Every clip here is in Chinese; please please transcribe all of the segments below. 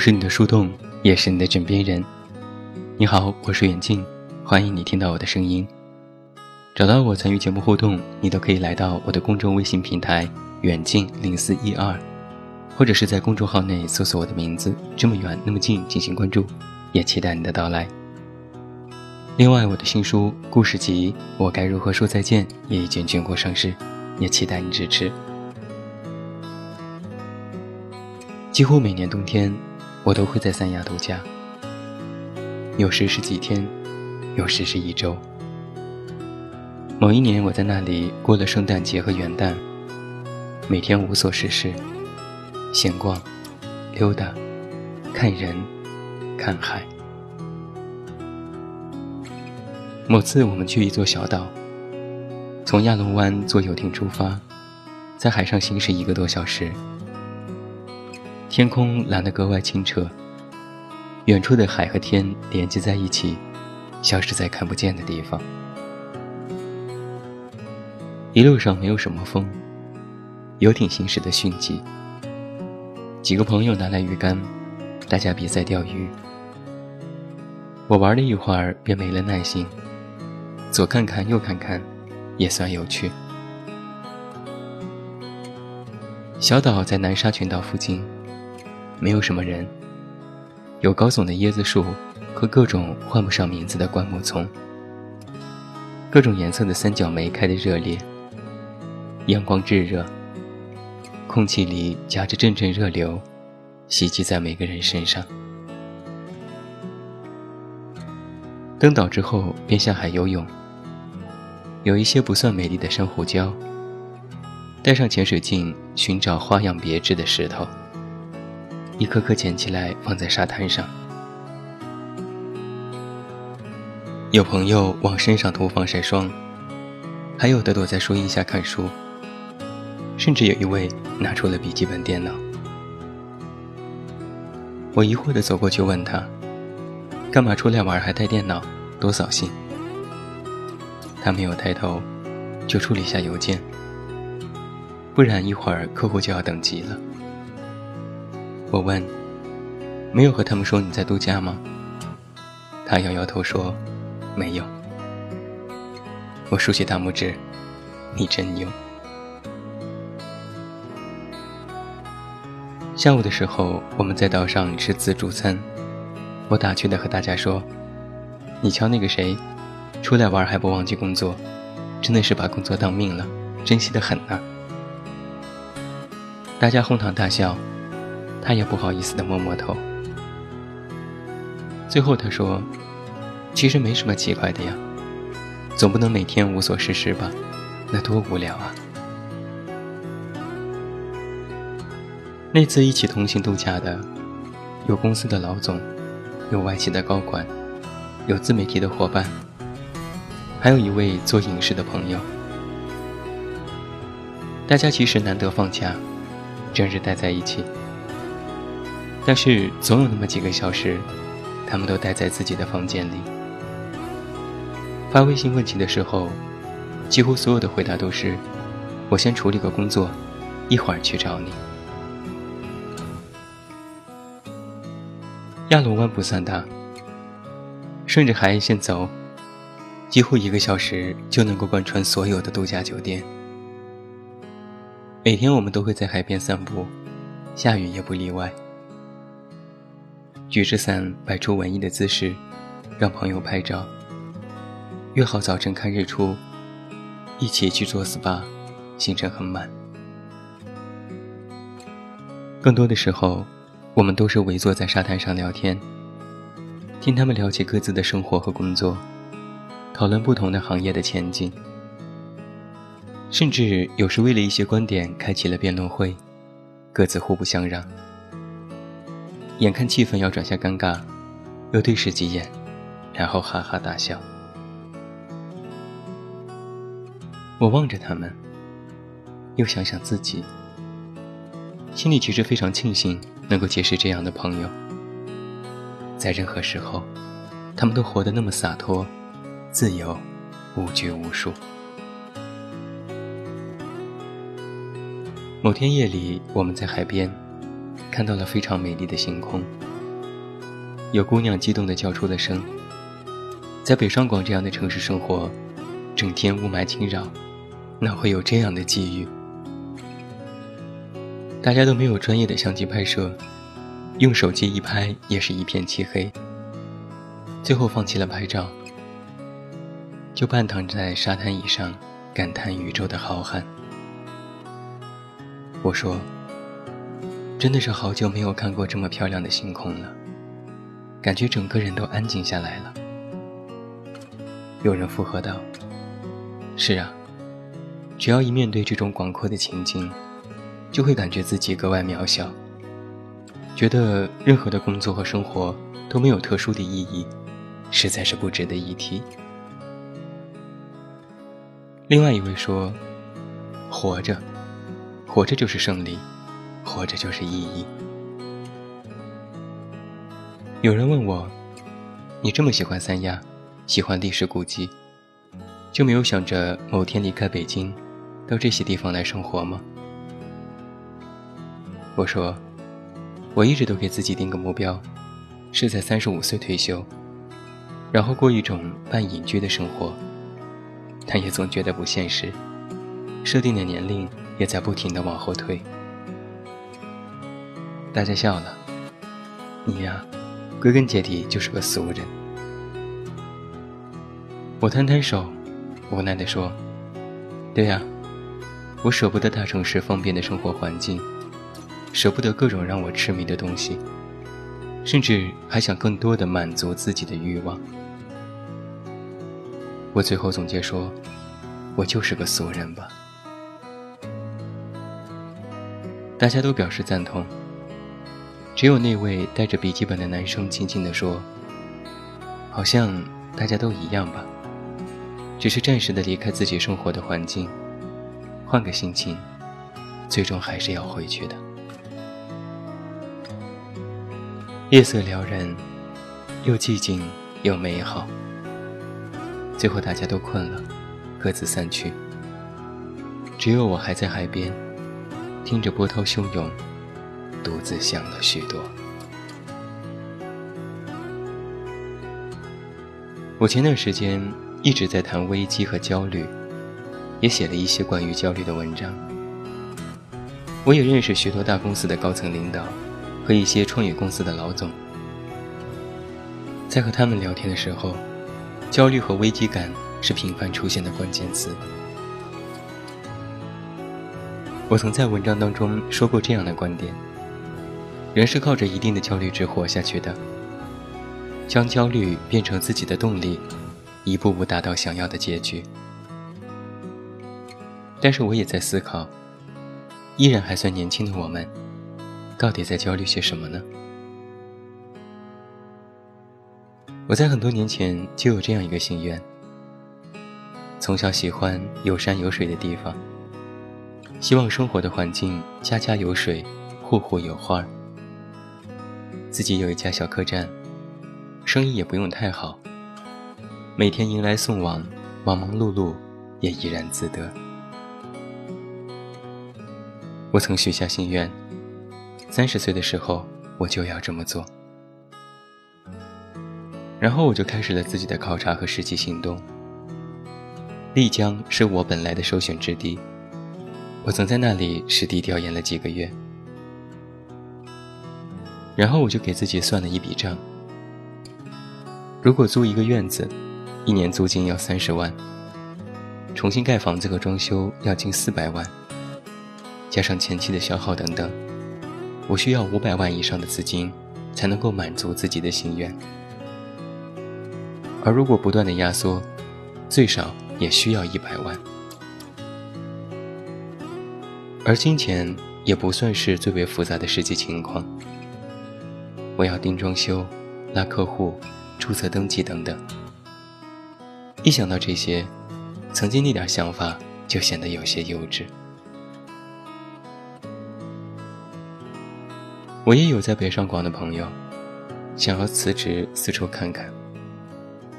是你的树洞，也是你的枕边人。你好，我是远近，欢迎你听到我的声音。找到我参与节目互动，你都可以来到我的公众微信平台“远近零四一二”，或者是在公众号内搜索我的名字“这么远那么近”进行关注，也期待你的到来。另外，我的新书故事集《我该如何说再见》也已经全国上市，也期待你支持。几乎每年冬天，我都会在三亚度假，有时是几天，有时是一周。某一年，我在那里过了圣诞节和元旦，每天无所事事，闲逛、溜达、看人、看海。某次，我们去一座小岛，从亚龙湾坐游艇出发，在海上行驶一个多小时。天空蓝得格外清澈，远处的海和天连接在一起，消失在看不见的地方。一路上没有什么风，游艇行驶的迅疾。几个朋友拿来鱼竿，大家比赛钓鱼。我玩了一会儿便没了耐心，左看看右看看，也算有趣。小岛在南沙群岛附近。没有什么人，有高耸的椰子树和各种唤不上名字的灌木丛，各种颜色的三角梅开得热烈。阳光炙热，空气里夹着阵阵热流，袭击在每个人身上。登岛之后便下海游泳，有一些不算美丽的珊瑚礁，带上潜水镜寻找花样别致的石头。一颗颗捡起来放在沙滩上，有朋友往身上涂防晒霜，还有的躲在树荫下看书，甚至有一位拿出了笔记本电脑。我疑惑地走过去问他：“干嘛出来玩还带电脑？多扫兴！”他没有抬头，就处理下邮件，不然一会儿客户就要等急了。我问：“没有和他们说你在度假吗？”他摇摇头说：“没有。”我竖起大拇指：“你真牛。”下午的时候，我们在岛上吃自助餐。我打趣的和大家说：“你瞧那个谁，出来玩还不忘记工作，真的是把工作当命了，珍惜的很呢。”大家哄堂大笑。他也不好意思的摸摸头。最后他说：“其实没什么奇怪的呀，总不能每天无所事事吧？那多无聊啊！”那次一起同行度假的，有公司的老总，有外企的高管，有自媒体的伙伴，还有一位做影视的朋友。大家其实难得放假，整日待在一起。但是总有那么几个小时，他们都待在自己的房间里。发微信问题的时候，几乎所有的回答都是：“我先处理个工作，一会儿去找你。”亚龙湾不算大，顺着海岸线走，几乎一个小时就能够贯穿所有的度假酒店。每天我们都会在海边散步，下雨也不例外。举着伞，摆出文艺的姿势，让朋友拍照。约好早晨看日出，一起去做 SPA，行程很满。更多的时候，我们都是围坐在沙滩上聊天，听他们聊起各自的生活和工作，讨论不同的行业的前景，甚至有时为了一些观点开启了辩论会，各自互不相让。眼看气氛要转向尴尬，又对视几眼，然后哈哈大笑。我望着他们，又想想自己，心里其实非常庆幸能够结识这样的朋友。在任何时候，他们都活得那么洒脱、自由、无拘无束。某天夜里，我们在海边。看到了非常美丽的星空，有姑娘激动地叫出了声：“在北上广这样的城市生活，整天雾霾侵扰，哪会有这样的机遇？”大家都没有专业的相机拍摄，用手机一拍也是一片漆黑。最后放弃了拍照，就半躺在沙滩椅上，感叹宇宙的浩瀚。我说：“真的是好久没有看过这么漂亮的星空了。”感觉整个人都安静下来了。有人附和道：“是啊，只要一面对这种广阔的情景，就会感觉自己格外渺小，觉得任何的工作和生活都没有特殊的意义，实在是不值得一提。”另外一位说：“活着，活着就是胜利，活着就是意义。”有人问我：“你这么喜欢三亚，喜欢历史古迹，就没有想着某天离开北京，到这些地方来生活吗？”我说：“我一直都给自己定个目标，是在三十五岁退休，然后过一种半隐居的生活，但也总觉得不现实，设定的年龄也在不停的往后退。”大家笑了，你呀。归根结底就是个俗人。我摊摊手，无奈地说：“对呀，我舍不得大城市方便的生活环境，舍不得各种让我痴迷的东西，甚至还想更多的满足自己的欲望。”我最后总结说：“我就是个俗人吧。”大家都表示赞同。只有那位带着笔记本的男生轻轻地说：“好像大家都一样吧，只是暂时的离开自己生活的环境，换个心情，最终还是要回去的。”夜色撩人，又寂静又美好。最后大家都困了，各自散去，只有我还在海边，听着波涛汹涌。独自想了许多。我前段时间一直在谈危机和焦虑，也写了一些关于焦虑的文章。我也认识许多大公司的高层领导和一些创业公司的老总，在和他们聊天的时候，焦虑和危机感是频繁出现的关键词。我曾在文章当中说过这样的观点。人是靠着一定的焦虑值活下去的，将焦虑变成自己的动力，一步步达到想要的结局。但是我也在思考，依然还算年轻的我们，到底在焦虑些什么呢？我在很多年前就有这样一个心愿：从小喜欢有山有水的地方，希望生活的环境家家有水，户户有花。自己有一家小客栈，生意也不用太好，每天迎来送往，忙忙碌碌，也怡然自得。我曾许下心愿，三十岁的时候我就要这么做。然后我就开始了自己的考察和实际行动。丽江是我本来的首选之地，我曾在那里实地调研了几个月。然后我就给自己算了一笔账：如果租一个院子，一年租金要三十万；重新盖房子和装修要近四百万，加上前期的消耗等等，我需要五百万以上的资金才能够满足自己的心愿。而如果不断的压缩，最少也需要一百万。而金钱也不算是最为复杂的实际情况。我要订装修、拉客户、注册登记等等。一想到这些，曾经那点想法就显得有些幼稚。我也有在北上广的朋友，想要辞职四处看看，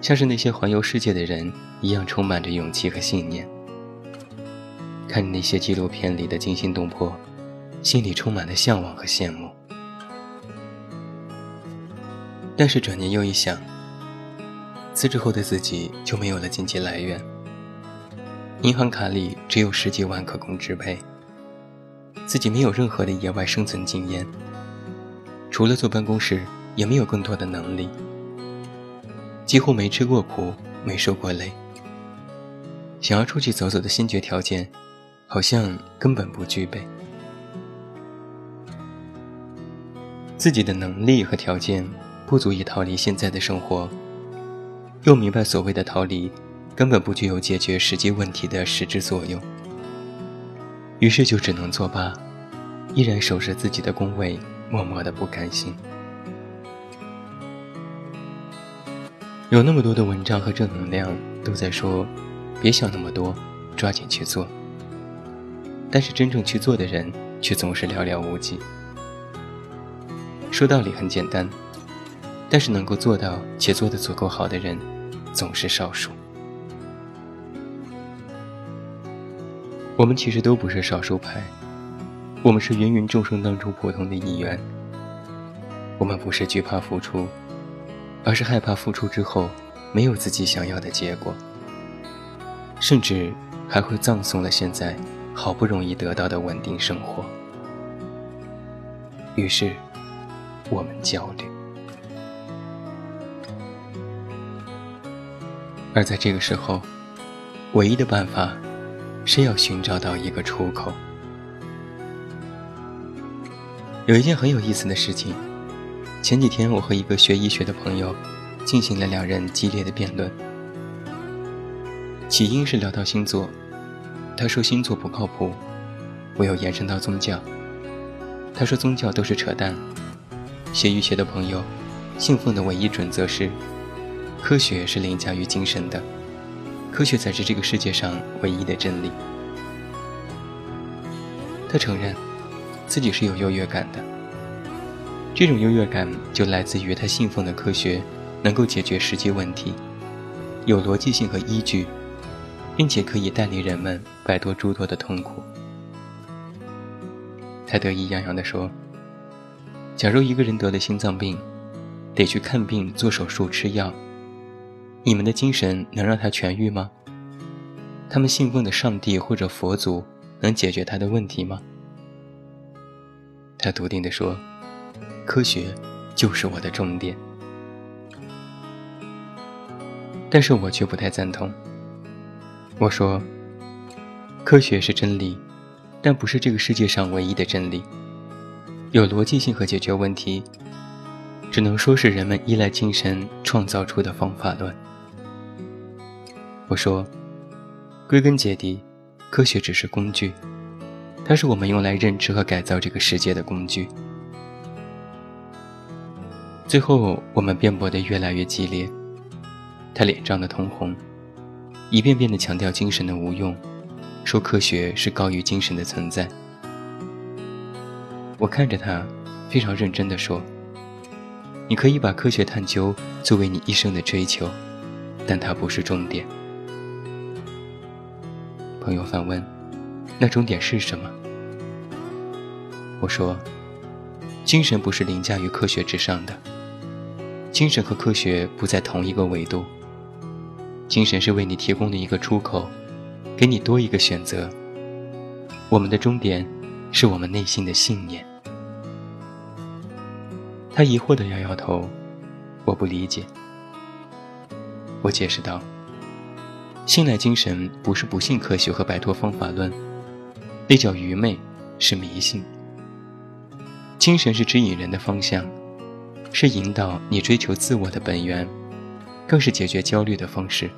像是那些环游世界的人一样，充满着勇气和信念。看那些纪录片里的惊心动魄，心里充满了向往和羡慕。但是转念又一想，辞职后的自己就没有了经济来源，银行卡里只有十几万可供支配，自己没有任何的野外生存经验，除了坐办公室，也没有更多的能力，几乎没吃过苦，没受过累。想要出去走走的先决条件，好像根本不具备。自己的能力和条件不足以逃离现在的生活，又明白所谓的逃离，根本不具有解决实际问题的实质作用。于是就只能作罢，依然守着自己的工位，默默的不甘心。有那么多的文章和正能量都在说。别想那么多，抓紧去做。但是真正去做的人却总是寥寥无几。说道理很简单，但是能够做到且做得足够好的人总是少数。我们其实都不是少数派，我们是芸芸众生当中普通的一员。我们不是惧怕付出，而是害怕付出之后没有自己想要的结果。甚至还会葬送了现在好不容易得到的稳定生活。于是，我们焦虑。而在这个时候，唯一的办法是要寻找到一个出口。有一件很有意思的事情，前几天我和一个学医学的朋友进行了两人激烈的辩论。起因是聊到星座，他说星座不靠谱，我又延伸到宗教，他说宗教都是扯淡。学医学的朋友，信奉的唯一准则是，科学是凌驾于精神的，科学才是这个世界上唯一的真理。他承认，自己是有优越感的，这种优越感就来自于他信奉的科学能够解决实际问题，有逻辑性和依据。并且可以带领人们摆脱诸多的痛苦。他得意洋洋地说：“假如一个人得了心脏病，得去看病、做手术、吃药，你们的精神能让他痊愈吗？他们信奉的上帝或者佛祖能解决他的问题吗？”他笃定地说：“科学就是我的重点。”但是我却不太赞同。我说：“科学是真理，但不是这个世界上唯一的真理。有逻辑性和解决问题，只能说是人们依赖精神创造出的方法论。”我说：“归根结底，科学只是工具，它是我们用来认知和改造这个世界的工具。”最后，我们辩驳得越来越激烈，他脸涨得通红。一遍遍地强调精神的无用，说科学是高于精神的存在。我看着他，非常认真地说：“你可以把科学探究作为你一生的追求，但它不是终点。”朋友反问：“那终点是什么？”我说：“精神不是凌驾于科学之上的，精神和科学不在同一个维度。”精神是为你提供的一个出口，给你多一个选择。我们的终点，是我们内心的信念。他疑惑地摇摇头，我不理解。我解释道：信赖精神不是不信科学和摆脱方法论，那叫愚昧，是迷信。精神是指引人的方向，是引导你追求自我的本源。更是解决焦虑的方式。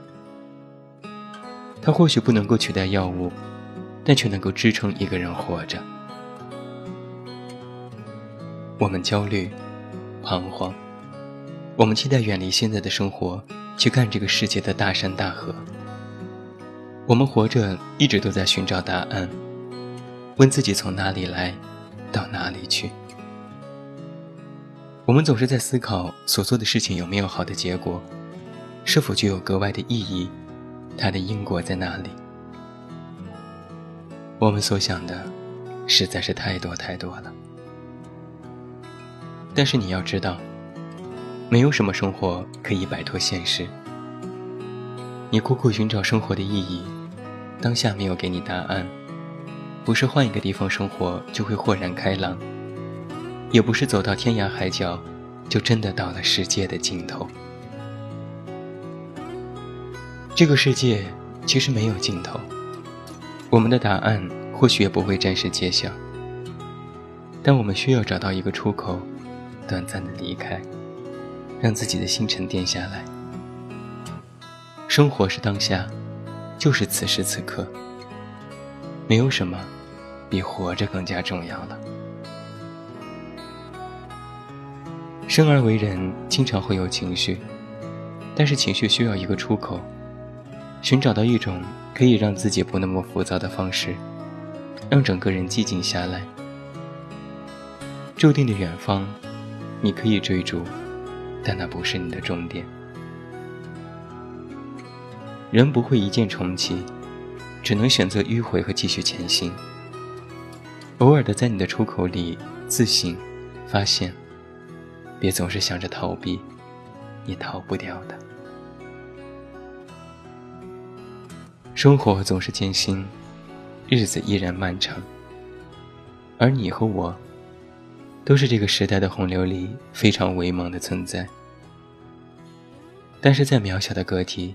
它或许不能够取代药物，但却能够支撑一个人活着。我们焦虑、彷徨，我们期待远离现在的生活，去看这个世界的大山大河。我们活着一直都在寻找答案，问自己从哪里来，到哪里去。我们总是在思考所做的事情有没有好的结果。是否具有格外的意义？它的因果在哪里？我们所想的实在是太多太多了。但是你要知道，没有什么生活可以摆脱现实。你苦苦寻找生活的意义，当下没有给你答案。不是换一个地方生活就会豁然开朗，也不是走到天涯海角，就真的到了世界的尽头。这个世界其实没有尽头，我们的答案或许也不会暂时揭晓，但我们需要找到一个出口，短暂的离开，让自己的心沉淀下来。生活是当下，就是此时此刻，没有什么。比活着更加重要了。生而为人，经常会有情绪，但是情绪需要一个出口，寻找到一种可以让自己不那么浮躁的方式，让整个人寂静下来。注定的远方，你可以追逐，但那不是你的终点。人不会一键重启，只能选择迂回和继续前行。偶尔的在你的出口里自省、发现，别总是想着逃避，你逃不掉的。生活总是艰辛，日子依然漫长，而你和我，都是这个时代的洪流里非常微茫的存在。但是在渺小的个体，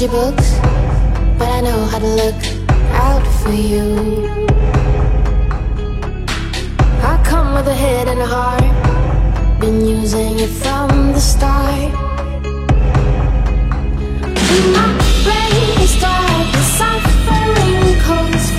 your books, but I know how to look out for you. I come with a head and a heart, been using it from the start. My brain dark, suffering calls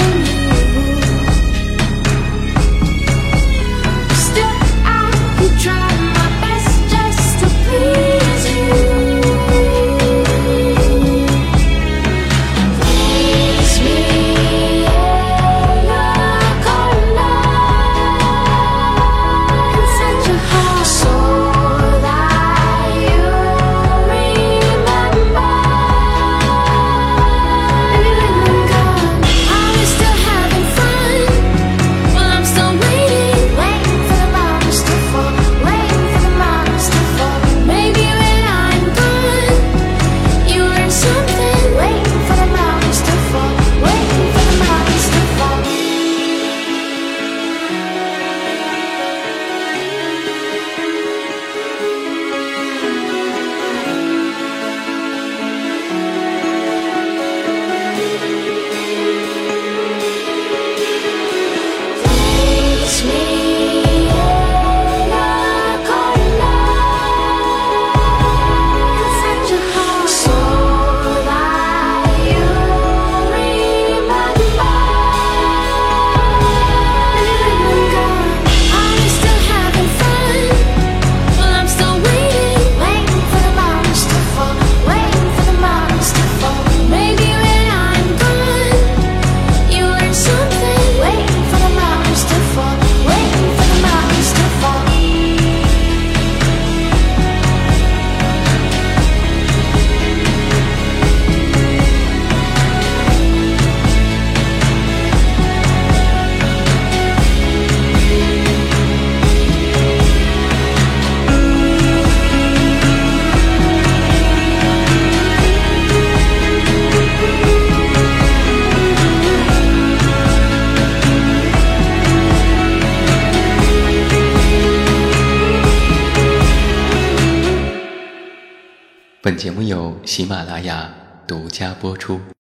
本节目由喜马拉雅独家播出。